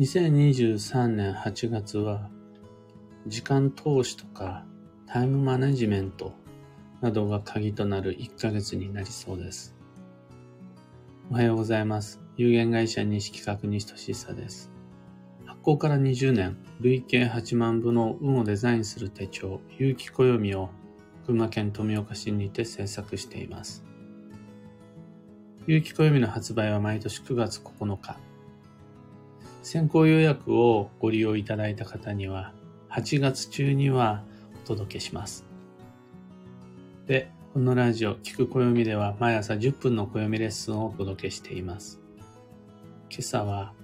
2023年8月は、時間投資とかタイムマネジメントなどが鍵となる1ヶ月になりそうです。おはようございます。有限会社西企画西俊久です。発行から20年、累計8万部の運をデザインする手帳、有機暦を群馬県富岡市にて制作しています。有機暦の発売は毎年9月9日。先行予約をご利用いただいた方には、8月中にはお届けします。で、このラジオ、聞く暦では毎朝10分の暦レッスンをお届けしています。今朝は、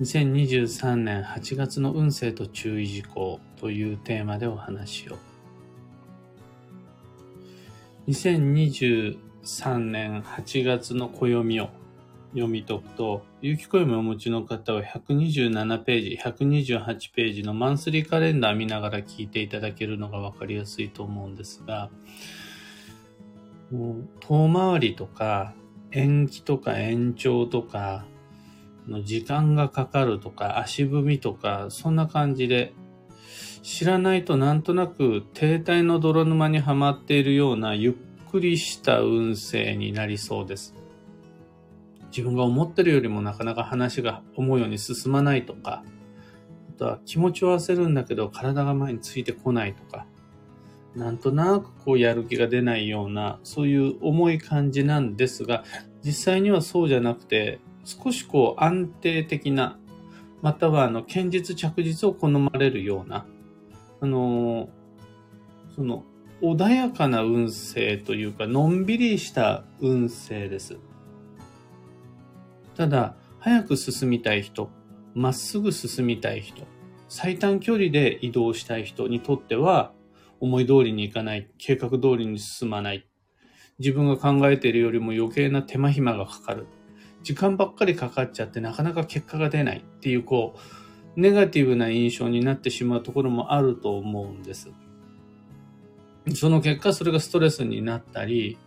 2023年8月の運勢と注意事項というテーマでお話を。2023年8月の暦を読み解くと、有機暦をお持ちの方は127ページ、128ページのマンスリーカレンダー見ながら聞いていただけるのがわかりやすいと思うんですが、もう遠回りとか延期とか延長とかの時間がかかるとか足踏みとかそんな感じで知らないとなんとなく停滞の泥沼にはまっているようなゆっくりした運勢になりそうです。自分が思ってるよりもなかなか話が思うように進まないとか、あとは気持ちを焦るんだけど体が前についてこないとか、なんとなくこうやる気が出ないような、そういう重い感じなんですが、実際にはそうじゃなくて、少しこう安定的な、またはあの、堅実着実を好まれるような、あのその、穏やかな運勢というか、のんびりした運勢です。ただ、早く進みたい人、まっすぐ進みたい人、最短距離で移動したい人にとっては、思い通りにいかない、計画通りに進まない、自分が考えているよりも余計な手間暇がかかる、時間ばっかりかかっちゃってなかなか結果が出ない。っていう、こう、ネガティブな印象になってしまうところもあると思うんです。その結果、それがストレスになったり、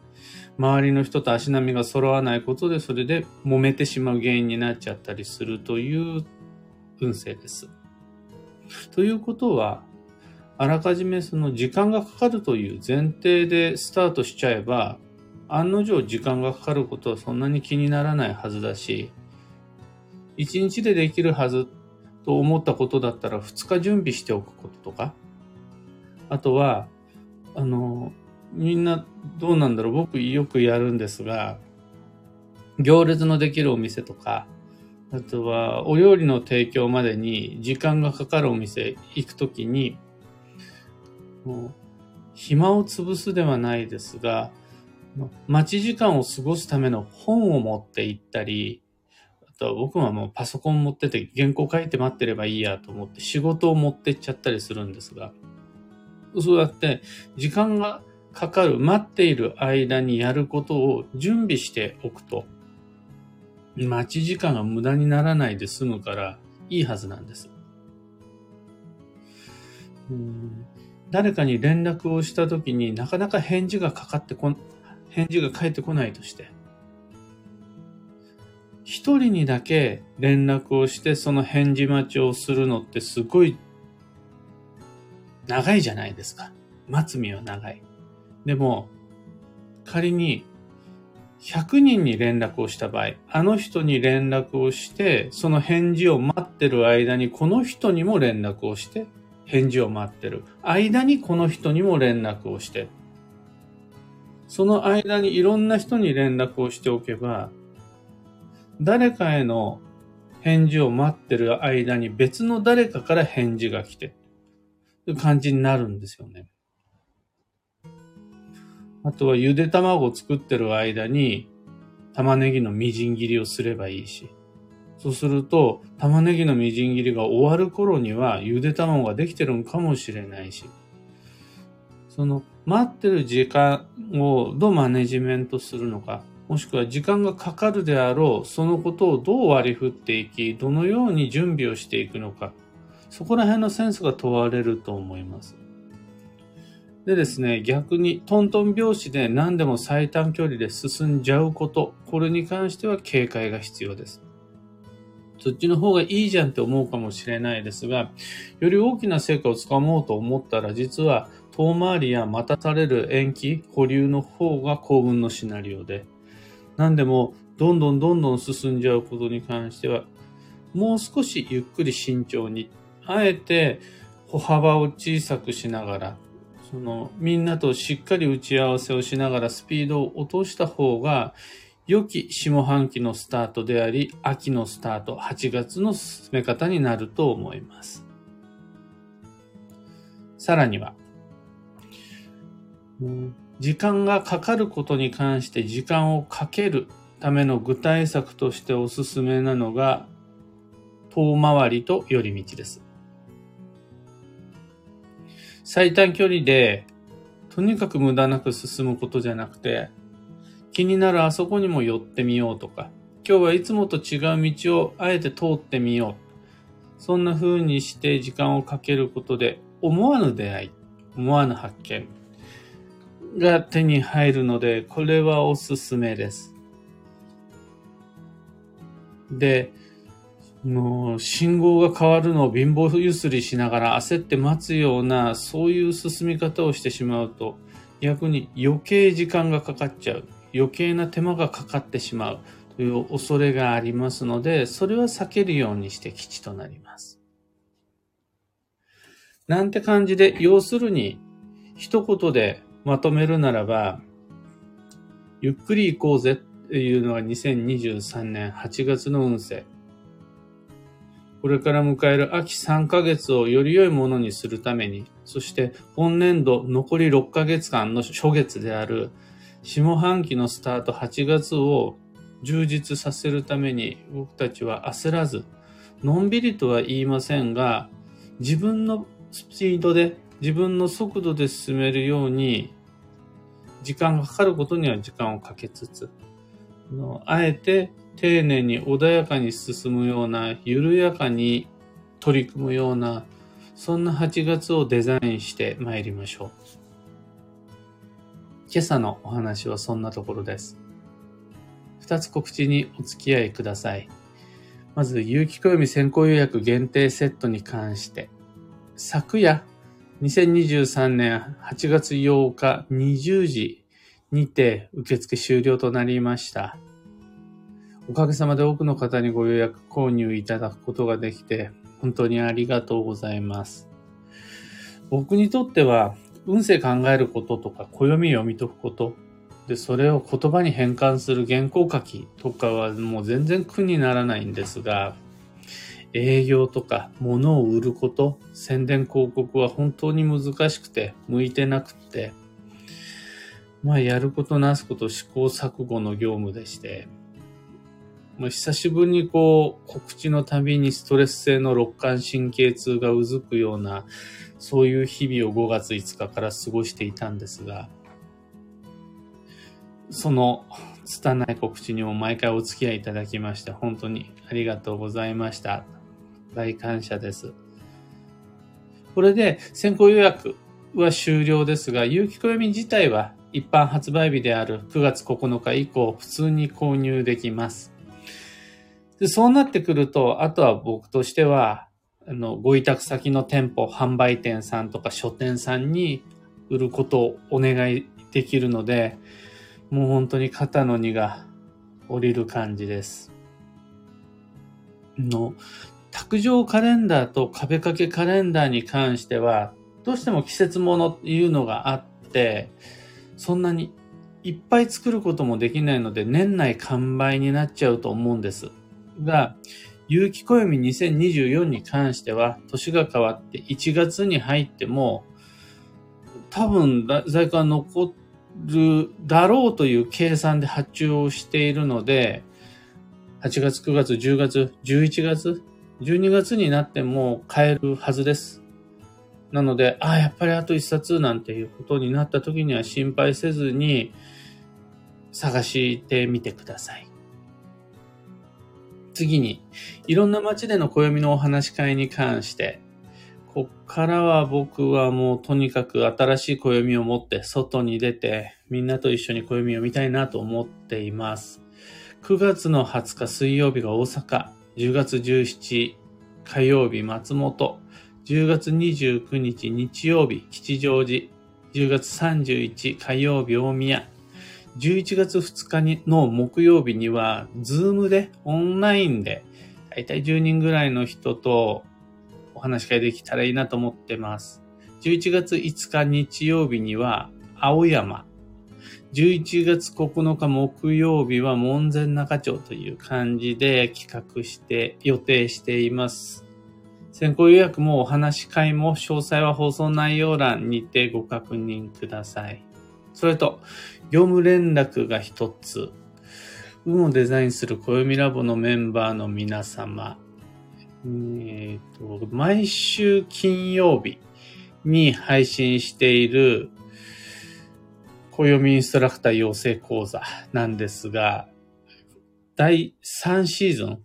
周りの人と足並みが揃わないことで、それで揉めてしまう原因になっちゃったりするという運勢です。ということは、あらかじめその時間がかかるという前提でスタートしちゃえば、案の定時間がかかることはそんなに気にならないはずだし、一日でできるはずと思ったことだったら2日準備しておくこととか、あとは、あの、みんなどうなんだろう？僕よくやるんですが、行列のできるお店とか、あとはお料理の提供までに時間がかかるお店行くときに、もう暇を潰すではないですが、待ち時間を過ごすための本を持って行ったり、あとは僕はもうパソコン持ってて原稿書いて待ってればいいやと思って仕事を持ってっちゃったりするんですが、そうやって時間がかかる待っている間にやることを準備しておくと、待ち時間が無駄にならないで済むからいいはずなんです。誰かに連絡をしたときになかなか返事がかかってこ、返事が返ってこないとして、一人にだけ連絡をしてその返事待ちをするのってすごい長いじゃないですか。待つ身は長い。でも、仮に100人に連絡をした場合、あの人に連絡をして、その返事を待ってる間にこの人にも連絡をして、返事を待ってる。間にこの人にも連絡をして。その間にいろんな人に連絡をしておけば、誰かへの返事を待ってる間に別の誰かから返事が来て、という感じになるんですよね。あとはゆで卵を作ってる間に玉ねぎのみじん切りをすればいいし。そうすると、玉ねぎのみじん切りが終わる頃には、ゆで卵ができてるのかもしれないし、その、待ってる時間をどうマネジメントするのか、もしくは時間がかかるであろう、そのことをどう割り振っていき、どのように準備をしていくのか、そこら辺のセンスが問われると思います。でですね、逆にトントン拍子で何でも最短距離で進んじゃうこと、これに関しては警戒が必要です。そっちの方がいいじゃんって思うかもしれないですが、より大きな成果をつかもうと思ったら、実は遠回りや待たされる延期、保留の方が幸運のシナリオで、何でもどんどんどんどん進んじゃうことに関しては、もう少しゆっくり慎重に、あえて歩幅を小さくしながら、そのみんなとしっかり打ち合わせをしながらスピードを落とした方が良き下半期のスタートであり、秋のスタート、8月の進め方になると思います。さらには、時間がかかることに関して時間をかけるための具体策としておすすめなのが、遠回りと寄り道です。最短距離で、とにかく無駄なく進むことじゃなくて、気になるあそこにも寄ってみようとか、今日はいつもと違う道をあえて通ってみよう。そんな風にして時間をかけることで、思わぬ出会い、思わぬ発見が手に入るので、これはおすすめです。で、もう信号が変わるのを貧乏ゆすりしながら焦って待つような、そういう進み方をしてしまうと、逆に余計時間がかかっちゃう。余計な手間がかかってしまうという恐れがありますので、それは避けるようにして基地となります。なんて感じで、要するに、一言でまとめるならば、ゆっくり行こうぜっていうのが2023年8月の運勢。これから迎える秋3ヶ月をより良いものにするために、そして本年度残り6ヶ月間の初月である下半期のスタート8月を充実させるために僕たちは焦らず、のんびりとは言いませんが、自分のスピードで、自分の速度で進めるように、時間がかかることには時間をかけつつ、あえて丁寧に穏やかに進むような、緩やかに取り組むような、そんな8月をデザインして参りましょう。今朝のお話はそんなところです。二つ告知にお付き合いください。まず、有機暦先行予約限定セットに関して、昨夜、2023年8月8日20時にて受付終了となりました。おかげさまで多くの方にご予約購入いただくことができて、本当にありがとうございます。僕にとっては、運勢考えることとか、暦読み解くこと、で、それを言葉に変換する原稿書きとかはもう全然苦にならないんですが、営業とか物を売ること、宣伝広告は本当に難しくて、向いてなくって、まあやることなすこと試行錯誤の業務でして、まあ、久しぶりにこう告知のたびにストレス性の肋間神経痛がうずくようなそういう日々を5月5日から過ごしていたんですが、その拙い告知にも毎回お付き合いいただきまして、本当にありがとうございました。大感謝です。これで先行予約は終了ですが、有機暦自体は一般発売日である9月9日以降、普通に購入できます。でそうなってくると、あとは僕としては、あの、ご委託先の店舗、販売店さんとか書店さんに売ることをお願いできるので、もう本当に肩の荷が降りる感じです。の、卓上カレンダーと壁掛けカレンダーに関しては、どうしても季節物っていうのがあって、そんなにいっぱい作ることもできないので、年内完売になっちゃうと思うんです。が、有機暦2024に関しては、年が変わって1月に入っても、多分在庫は残るだろうという計算で発注をしているので、8月、9月、10月、11月、12月になっても買えるはずです。なので、ああ、やっぱりあと1冊なんていうことになった時には心配せずに探してみてください。次に、いろんな街での暦のお話し会に関して、こっからは僕はもうとにかく新しい暦を持って外に出て、みんなと一緒に暦を見たいなと思っています。9月の20日水曜日が大阪、10月17火曜日松本、10月29日日曜日吉祥寺、10月31火曜日大宮、11月2日にの木曜日には、ズームで、オンラインで、だいたい10人ぐらいの人とお話し会できたらいいなと思ってます。11月5日日曜日には、青山。11月9日木曜日は門前仲町という感じで企画して予定しています。先行予約もお話し会も詳細は放送内容欄にてご確認ください。それと、業務連絡が一つ。運をデザインする暦ラボのメンバーの皆様。えーと、毎週金曜日に配信している暦インストラクター養成講座なんですが、第3シーズン、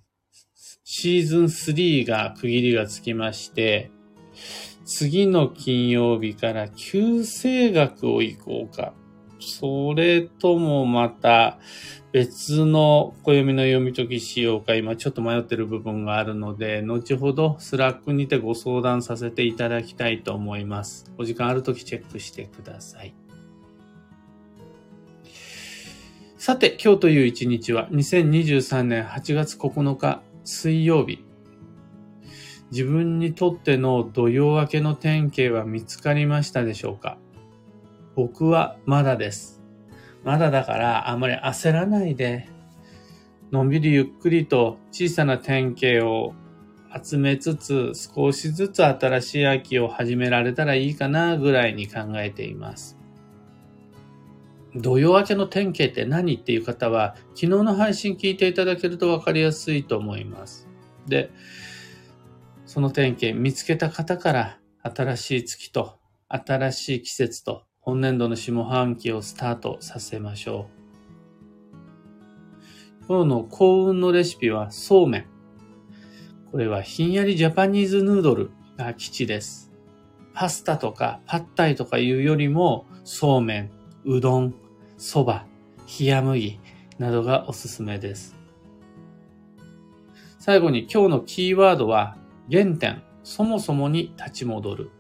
シーズン3が区切りがつきまして、次の金曜日から九星学を行こうか。それともまた別の暦の読み解きしようか今ちょっと迷ってる部分があるので、後ほど Slack にてご相談させていただきたいと思います。お時間あるときチェックしてください。さて、今日という一日は2023年8月9日水曜日。自分にとっての土曜明けの典型は見つかりましたでしょうか？僕はまだです。まだだからあまり焦らないで、のんびりゆっくりと小さな典型を集めつつ少しずつ新しい秋を始められたらいいかなぐらいに考えています。土曜明けの典型って何っていう方は昨日の配信聞いていただけるとわかりやすいと思います。で、その典型見つけた方から新しい月と新しい季節と本年度の下半期をスタートさせましょう。今日の幸運のレシピはそうめん。これはひんやりジャパニーズヌードルが基地です。パスタとかパッタイとかいうよりもそうめん、うどん、そば、冷麦などがおすすめです。最後に今日のキーワードは原点、そもそもに立ち戻る。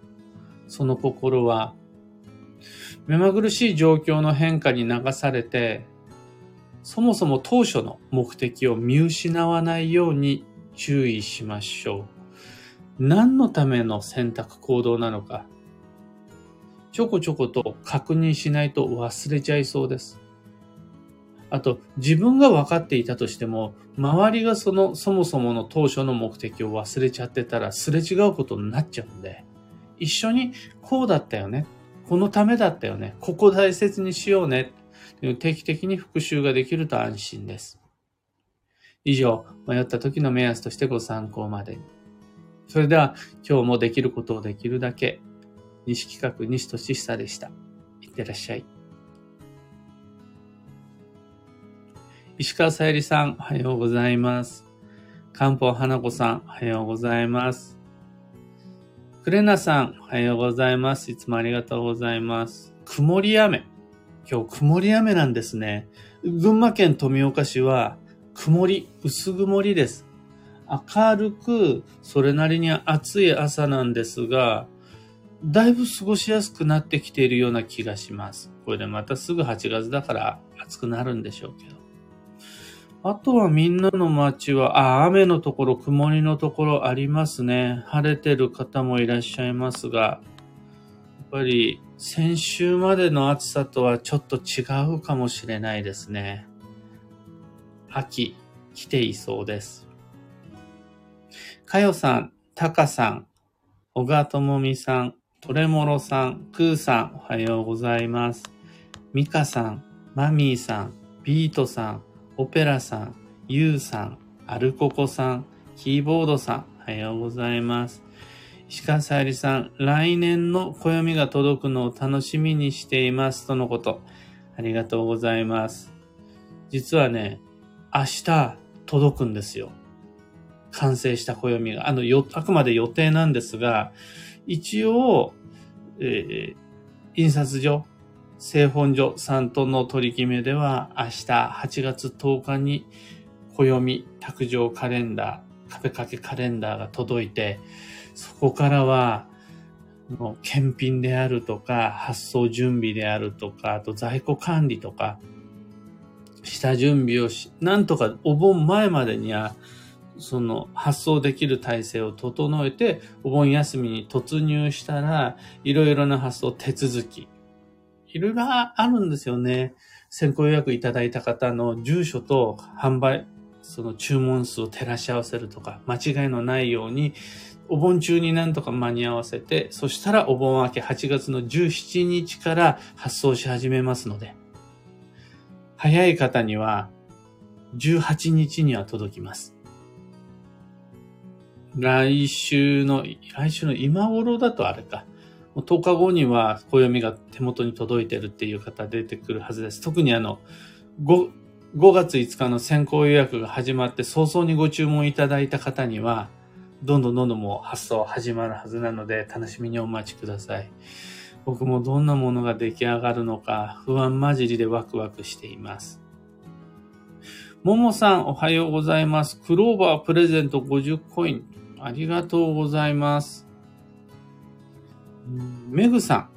その心は目まぐるしい状況の変化に流されて、そもそも当初の目的を見失わないように注意しましょう。何のための選択行動なのか、ちょこちょこと確認しないと忘れちゃいそうです。あと、自分が分かっていたとしても、周りがその、そもそもの当初の目的を忘れちゃってたら、すれ違うことになっちゃうんで、一緒にこうだったよね。このためだったよね。ここ大切にしようね。定期的に復習ができると安心です。以上、迷った時の目安としてご参考までに。それでは、今日もできることをできるだけ、西企画西俊久でした。いってらっしゃい。石川さゆりさん、おはようございます。漢方花子さん、おはようございます。クレナさん、おはようございます。いつもありがとうございます。曇り雨。今日曇り雨なんですね。群馬県富岡市は曇り、薄曇りです。明るく、それなりに暑い朝なんですが、だいぶ過ごしやすくなってきているような気がします。これでまたすぐ8月だから暑くなるんでしょうけど。あとはみんなの街は、あ、雨のところ、曇りのところありますね。晴れてる方もいらっしゃいますが、やっぱり先週までの暑さとはちょっと違うかもしれないですね。秋、来ていそうです。かよさん、たかさん、小川ともみさん、トレモロさん、クーさん、おはようございます。ミカさん、マミーさん、ビートさん、オペラさん、ユウさん、アルココさん、キーボードさん、おはようございます。石川さゆりさん、来年の暦が届くのを楽しみにしていますとのこと。ありがとうございます。実はね、明日届くんですよ。完成した暦が。あの、よ、あくまで予定なんですが、一応、えー、印刷所、製本所さんとの取り決めでは明日8月10日に暦卓上カレンダー壁掛けカレンダーが届いて、そこからは、検品であるとか、発送準備であるとか、あと在庫管理とか、下準備をし、なんとかお盆前までには、その発送できる体制を整えて、お盆休みに突入したら、いろいろな発送手続き、いろいろあるんですよね。先行予約いただいた方の住所と販売、その注文数を照らし合わせるとか、間違いのないように、お盆中になんとか間に合わせて、そしたらお盆明け8月の17日から発送し始めますので、早い方には18日には届きます。来週の、来週の今頃だとあれか。10日後には暦が手元に届いてるっていう方出てくるはずです。特にあの、5, 5月5日の先行予約が始まって早々にご注文いただいた方には、どんどんどんどんもう発送始まるはずなので、楽しみにお待ちください。僕もどんなものが出来上がるのか、不安混じりでワクワクしています。ももさん、おはようございます。クローバープレゼント50コイン。ありがとうございます。メグさん、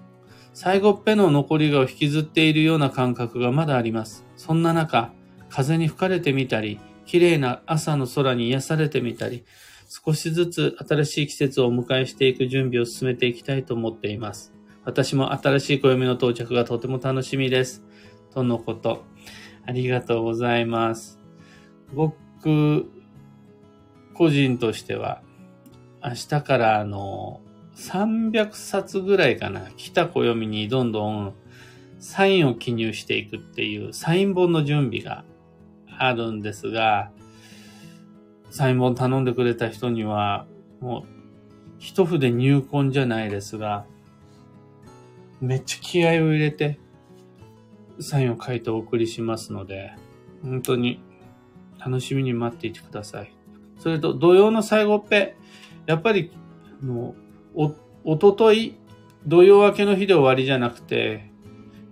最後っぺの残りがを引きずっているような感覚がまだあります。そんな中、風に吹かれてみたり、綺麗な朝の空に癒されてみたり、少しずつ新しい季節をお迎えしていく準備を進めていきたいと思っています。私も新しい暦の到着がとても楽しみです。とのこと。ありがとうございます。僕、個人としては、明日からあの、300冊ぐらいかな、来た暦にどんどんサインを記入していくっていうサイン本の準備があるんですが、サイン本頼んでくれた人には、もう、一筆入魂じゃないですが、めっちゃ気合を入れて、サインを書いてお送りしますので、本当に楽しみに待っていてください。それと、土曜の最後っぺ、やっぱり、もう、お、おととい、土曜明けの日で終わりじゃなくて、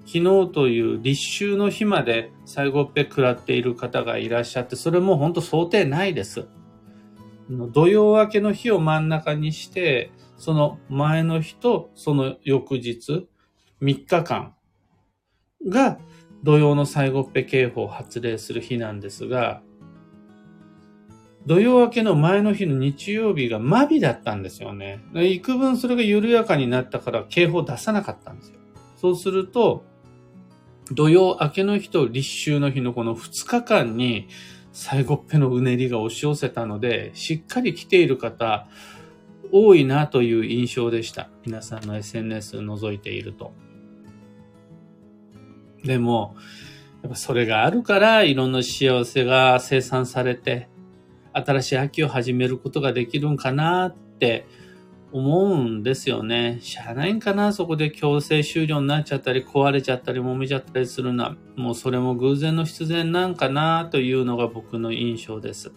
昨日という立秋の日まで最後っぺ食らっている方がいらっしゃって、それも本当想定ないです。土曜明けの日を真ん中にして、その前の日とその翌日、3日間が土曜の最後っぺ警報を発令する日なんですが、土曜明けの前の日の日曜日がマビだったんですよね。幾分それが緩やかになったから警報出さなかったんですよ。そうすると、土曜明けの日と立秋の日のこの2日間に最後っぺのうねりが押し寄せたので、しっかり来ている方、多いなという印象でした。皆さんの SNS 覗いていると。でも、やっぱそれがあるから、いろんな幸せが生産されて、新しい秋を始めることができるんかなって思うんですよね。しゃあないんかなそこで強制終了になっちゃったり、壊れちゃったり、揉めちゃったりするのは、もうそれも偶然の必然なんかなというのが僕の印象です。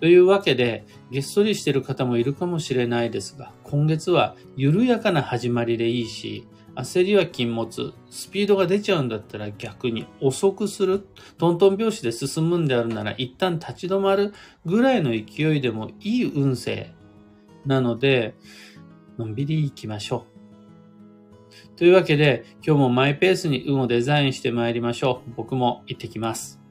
というわけで、げっそりしてる方もいるかもしれないですが、今月は緩やかな始まりでいいし、焦りは禁物。スピードが出ちゃうんだったら逆に遅くする。トントン拍子で進むんであるなら一旦立ち止まるぐらいの勢いでもいい運勢なので、のんびり行きましょう。というわけで、今日もマイペースに運をデザインして参りましょう。僕も行ってきます。